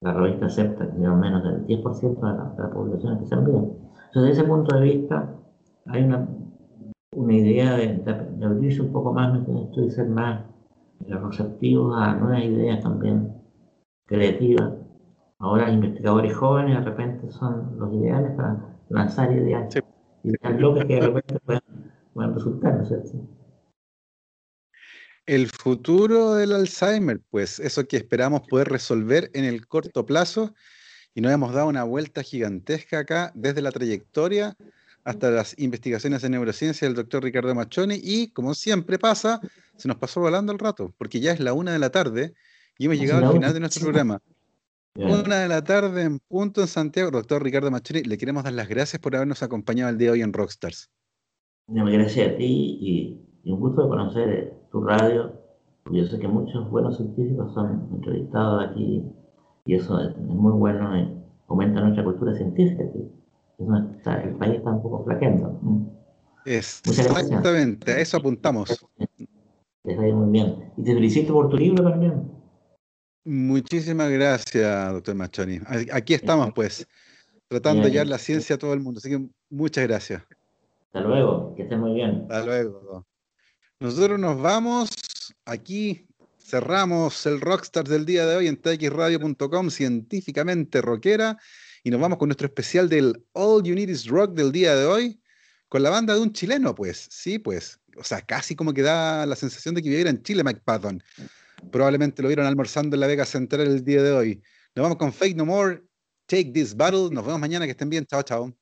B: La revista acepta que sea menos del 10% de, la, de las poblaciones que se envían. Entonces, desde ese punto de vista, hay una, una idea de, abrirse un poco más, esto y ser más receptivos a nuevas ideas también creativas. Ahora, investigadores jóvenes de repente son los ideales para lanzar ideas, ideas locas que de repente puedan, puedan resultar, ¿no es cierto?
A: El futuro del Alzheimer, pues eso que esperamos poder resolver en el corto plazo y nos hemos dado una vuelta gigantesca acá desde la trayectoria hasta las investigaciones de neurociencia del doctor Ricardo Machoni y como siempre pasa, se nos pasó volando el rato, porque ya es la una de la tarde Y hemos llegado al final de nuestro programa. Una de la tarde en punto en Santiago. Doctor Ricardo Machoni, le queremos dar las gracias por habernos acompañado el día de hoy en Rockstars.
B: Gracias a ti y, un gusto de conocer tu radio. Yo sé que muchos buenos científicos son entrevistados aquí y eso es, muy bueno aumenta nuestra cultura científica. el país está un poco flaqueando.
A: Exactamente, a eso apuntamos.
B: muy bien. Y te felicito por tu libro también.
A: Muchísimas gracias, doctor Machoni. Aquí estamos, pues, tratando de llevar la ciencia a todo el mundo. Así que muchas gracias.
B: Hasta luego, que esté muy bien.
A: Hasta luego. Nosotros nos vamos. Aquí cerramos el Rockstar del día de hoy en txradio.com, científicamente rockera. Y nos vamos con nuestro especial del All You Need Is Rock del día de hoy, con la banda de un chileno, pues. Sí, pues. O sea, casi como que da la sensación de que viviera en Chile, Mike Patton. Probablemente lo vieron almorzando en la Vega Central el día de hoy. Nos vamos con Fake No More, Take This Battle. Nos vemos mañana, que estén bien. Chao, chao.